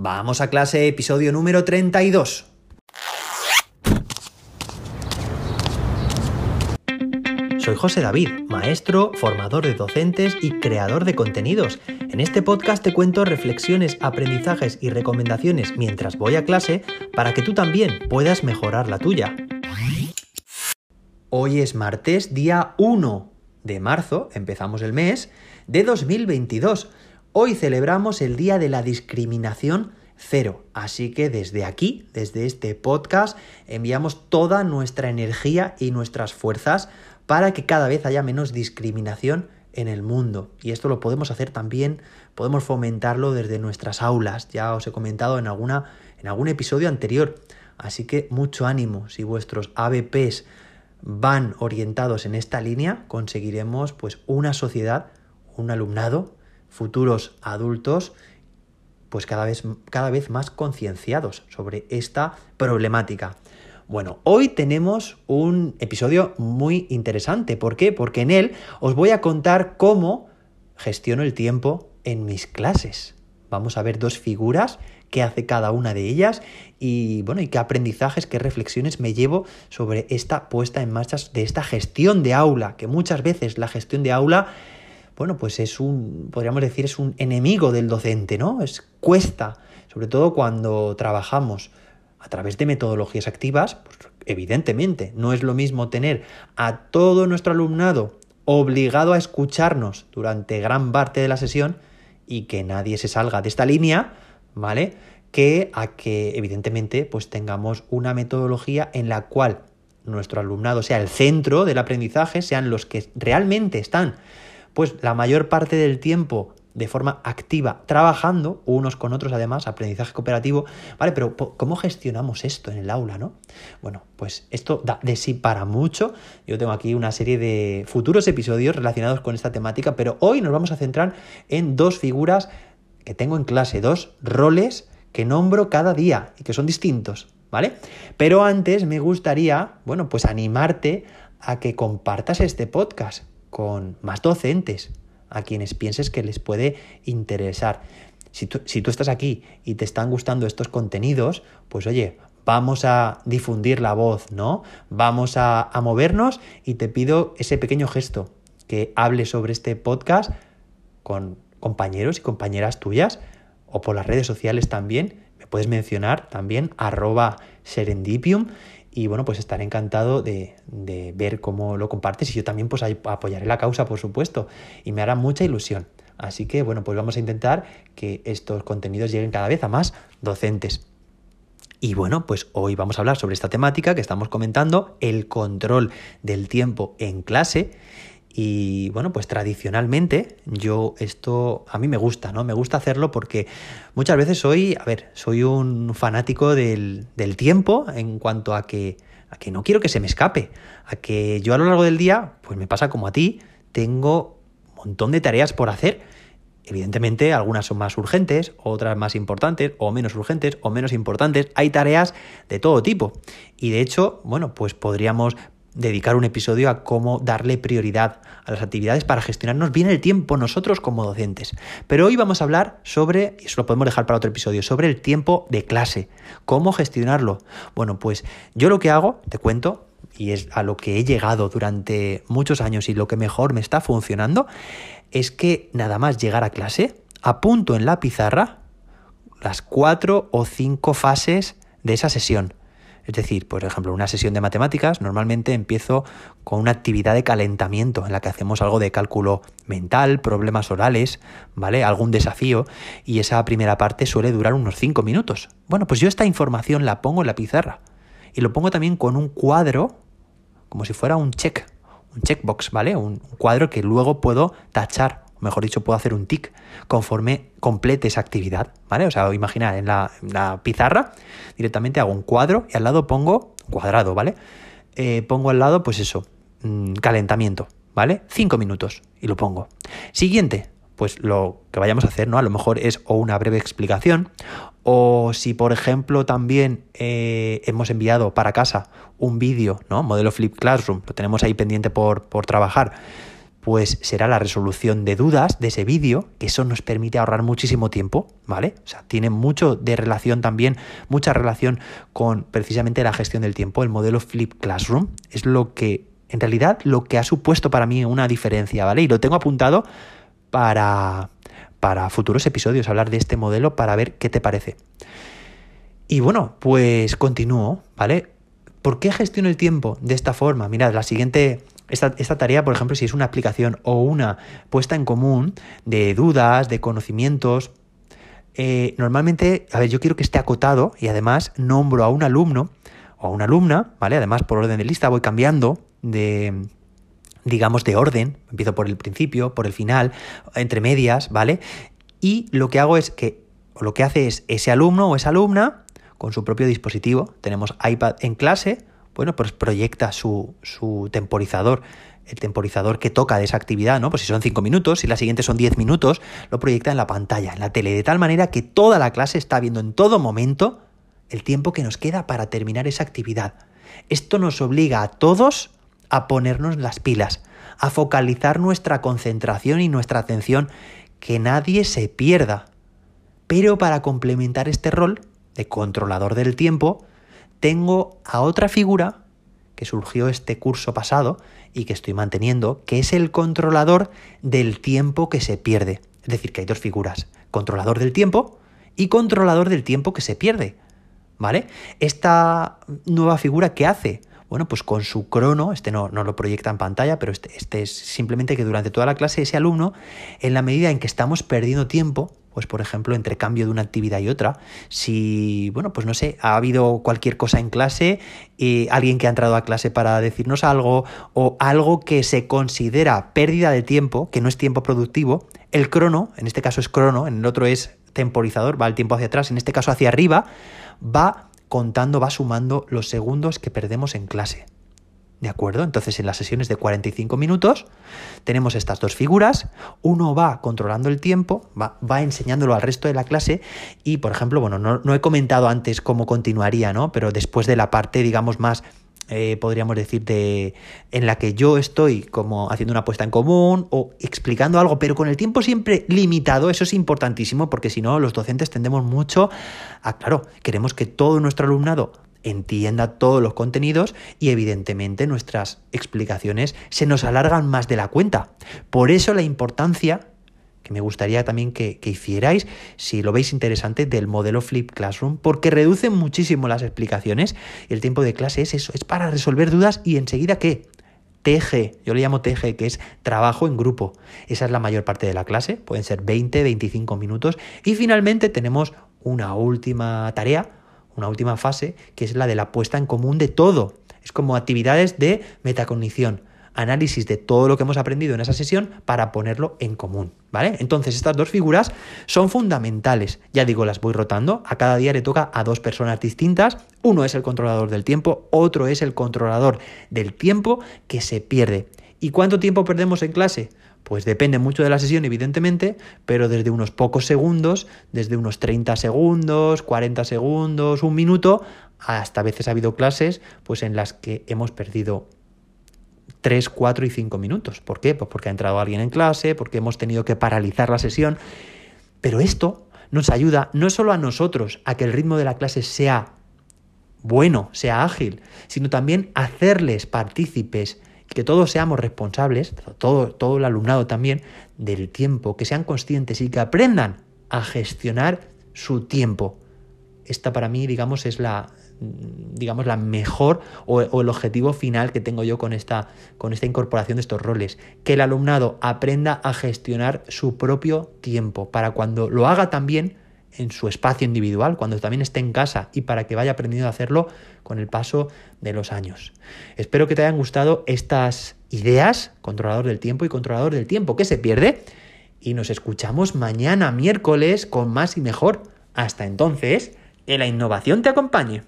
Vamos a clase, episodio número 32. Soy José David, maestro, formador de docentes y creador de contenidos. En este podcast te cuento reflexiones, aprendizajes y recomendaciones mientras voy a clase para que tú también puedas mejorar la tuya. Hoy es martes, día 1 de marzo, empezamos el mes, de 2022. Hoy celebramos el Día de la Discriminación Cero. Así que desde aquí, desde este podcast, enviamos toda nuestra energía y nuestras fuerzas para que cada vez haya menos discriminación en el mundo. Y esto lo podemos hacer también, podemos fomentarlo desde nuestras aulas. Ya os he comentado en, alguna, en algún episodio anterior. Así que mucho ánimo. Si vuestros ABPs van orientados en esta línea, conseguiremos pues una sociedad, un alumnado futuros adultos pues cada vez, cada vez más concienciados sobre esta problemática. Bueno, hoy tenemos un episodio muy interesante. ¿Por qué? Porque en él os voy a contar cómo gestiono el tiempo en mis clases. Vamos a ver dos figuras, qué hace cada una de ellas y bueno, y qué aprendizajes, qué reflexiones me llevo sobre esta puesta en marcha de esta gestión de aula, que muchas veces la gestión de aula bueno, pues es un, podríamos decir, es un enemigo del docente, ¿no? Es cuesta, sobre todo cuando trabajamos a través de metodologías activas, pues evidentemente no es lo mismo tener a todo nuestro alumnado obligado a escucharnos durante gran parte de la sesión y que nadie se salga de esta línea, ¿vale? Que a que evidentemente pues tengamos una metodología en la cual nuestro alumnado sea el centro del aprendizaje, sean los que realmente están pues la mayor parte del tiempo de forma activa, trabajando unos con otros además, aprendizaje cooperativo, ¿vale? Pero ¿cómo gestionamos esto en el aula, no? Bueno, pues esto da de sí para mucho. Yo tengo aquí una serie de futuros episodios relacionados con esta temática, pero hoy nos vamos a centrar en dos figuras que tengo en clase, dos roles que nombro cada día y que son distintos, ¿vale? Pero antes me gustaría, bueno, pues animarte a que compartas este podcast con más docentes a quienes pienses que les puede interesar. Si tú, estás aquí y te están gustando estos contenidos, pues oye, vamos a difundir la voz, ¿no? Vamos a, a movernos y te pido ese pequeño gesto, que hables sobre este podcast con compañeros y compañeras tuyas o por las redes sociales también. Me puedes mencionar también arroba serendipium y bueno, pues estaré encantado de, ver cómo lo compartes y yo también pues apoyaré la causa, por supuesto, y me hará mucha ilusión. Así que bueno, pues vamos a intentar que estos contenidos lleguen cada vez a más docentes. Y bueno, pues hoy vamos a hablar sobre esta temática que estamos comentando, el control del tiempo en clase. Y bueno, pues tradicionalmente yo esto a mí me gusta, ¿no? Me gusta hacerlo porque muchas veces soy, a ver, soy un fanático del, tiempo en cuanto a que, a que no quiero que se me escape, a que yo a lo largo del día, pues me pasa como a ti, tengo un montón de tareas por hacer. Evidentemente, algunas son más urgentes, otras más importantes, o menos urgentes, o menos importantes. Hay tareas de todo tipo. Y de hecho, bueno, pues podríamos dedicar un episodio a cómo darle prioridad a las actividades para gestionarnos bien el tiempo nosotros como docentes. Pero hoy vamos a hablar sobre, y eso lo podemos dejar para otro episodio, sobre el tiempo de clase, cómo gestionarlo. Bueno, pues yo lo que hago, te cuento, y es a lo que he llegado durante muchos años y lo que mejor me está funcionando, es que nada más llegar a clase, apunto en la pizarra las cuatro o cinco fases de esa sesión. Es decir, por ejemplo, una sesión de matemáticas, normalmente empiezo con una actividad de calentamiento en la que hacemos algo de cálculo mental, problemas orales, ¿vale? Algún desafío, y esa primera parte suele durar unos 5 minutos. Bueno, pues yo esta información la pongo en la pizarra y lo pongo también con un cuadro, como si fuera un check, un checkbox, ¿vale? Un cuadro que luego puedo tachar mejor dicho, puedo hacer un tic conforme complete esa actividad, ¿vale? O sea, imaginar en la, pizarra directamente hago un cuadro y al lado pongo cuadrado, ¿vale? Eh, pongo al lado, pues eso, mm, calentamiento, ¿vale? Cinco minutos y lo pongo. Siguiente, pues lo que vayamos a hacer, ¿no? A lo mejor es o una breve explicación, o si por ejemplo también eh, hemos enviado para casa un vídeo, ¿no? Modelo Flip Classroom, lo tenemos ahí pendiente por, por trabajar pues será la resolución de dudas de ese vídeo, que eso nos permite ahorrar muchísimo tiempo, ¿vale? O sea, tiene mucho de relación también, mucha relación con precisamente la gestión del tiempo. El modelo Flip Classroom es lo que, en realidad, lo que ha supuesto para mí una diferencia, ¿vale? Y lo tengo apuntado para, para futuros episodios, hablar de este modelo para ver qué te parece. Y bueno, pues continúo, ¿vale? ¿Por qué gestiono el tiempo de esta forma? Mirad, la siguiente esta, tarea, por ejemplo, si es una aplicación o una puesta en común de dudas, de conocimientos, eh, normalmente, a ver, yo quiero que esté acotado y además nombro a un alumno o a una alumna, ¿vale? Además, por orden de lista voy cambiando de, digamos, de orden. Empiezo por el principio, por el final, entre medias, ¿vale? Y lo que hago es que, o lo que hace es ese alumno o esa alumna, con su propio dispositivo, tenemos iPad en clase, bueno, pues proyecta su, su temporizador el temporizador que toca de esa actividad, ¿no? Pues si son 5 minutos, si la siguiente son 10 minutos, lo proyecta en la pantalla, en la tele, de tal manera que toda la clase está viendo en todo momento el tiempo que nos queda para terminar esa actividad. Esto nos obliga a todos a ponernos las pilas, a focalizar nuestra concentración y nuestra atención, que nadie se pierda. Pero para complementar este rol de controlador del tiempo, tengo a otra figura que surgió este curso pasado y que estoy manteniendo, que es el controlador del tiempo que se pierde. Es decir, que hay dos figuras, controlador del tiempo y controlador del tiempo que se pierde. ¿Vale? Esta nueva figura, ¿qué hace? Bueno, pues con su crono, este no, no lo proyecta en pantalla, pero este, este es simplemente que durante toda la clase ese alumno, en la medida en que estamos perdiendo tiempo, pues por ejemplo, entre cambio de una actividad y otra, si, bueno, pues no sé, ha habido cualquier cosa en clase, alguien que ha entrado a clase para decirnos algo, o algo que se considera pérdida de tiempo, que no es tiempo productivo, el crono, en este caso es crono, en el otro es temporizador, va el tiempo hacia atrás, en este caso hacia arriba, va contando, va sumando los segundos que perdemos en clase. ¿De acuerdo? Entonces en las sesiones de 45 minutos tenemos estas dos figuras, uno va controlando el tiempo, va, va enseñándolo al resto de la clase y, por ejemplo, bueno, no, no, he comentado antes cómo continuaría, ¿no? Pero después de la parte, digamos, más eh, podríamos decir, de, en la que yo estoy como haciendo una apuesta en común o explicando algo, pero con el tiempo siempre limitado, eso es importantísimo porque si no, los docentes tendemos mucho a, claro, queremos que todo nuestro alumnado entienda todos los contenidos y evidentemente nuestras explicaciones se nos alargan más de la cuenta. Por eso la importancia que me gustaría también que, hicierais, si lo veis interesante, del modelo Flip Classroom, porque reduce muchísimo las explicaciones y el tiempo de clase es eso, es para resolver dudas y enseguida qué. TG, yo le llamo TG, que es trabajo en grupo. Esa es la mayor parte de la clase, pueden ser 20, 25 minutos. Y finalmente tenemos una última tarea, una última fase, que es la de la puesta en común de todo. Es como actividades de metacognición análisis de todo lo que hemos aprendido en esa sesión para ponerlo en común, ¿vale? Entonces, estas dos figuras son fundamentales. Ya digo, las voy rotando. A cada día le toca a dos personas distintas. Uno es el controlador del tiempo, otro es el controlador del tiempo que se pierde. ¿Y cuánto tiempo perdemos en clase? Pues depende mucho de la sesión, evidentemente, pero desde unos pocos segundos, desde unos 30 segundos, 40 segundos, un minuto, hasta veces ha habido clases pues en las que hemos perdido 3, 4 y 5 minutos. ¿Por qué? Pues porque ha entrado alguien en clase, porque hemos tenido que paralizar la sesión. Pero esto nos ayuda no solo a nosotros a que el ritmo de la clase sea bueno, sea ágil, sino también hacerles partícipes que todos seamos responsables, todo, todo el alumnado también, del tiempo, que sean conscientes y que aprendan a gestionar su tiempo. Esta para mí, digamos, es la, digamos, la mejor o, el objetivo final que tengo yo con esta, con esta incorporación de estos roles. Que el alumnado aprenda a gestionar su propio tiempo para cuando lo haga también en su espacio individual, cuando también esté en casa y para que vaya aprendiendo a hacerlo con el paso de los años. Espero que te hayan gustado estas ideas, controlador del tiempo y controlador del tiempo que se pierde. Y nos escuchamos mañana miércoles con más y mejor. Hasta entonces, que la innovación te acompañe.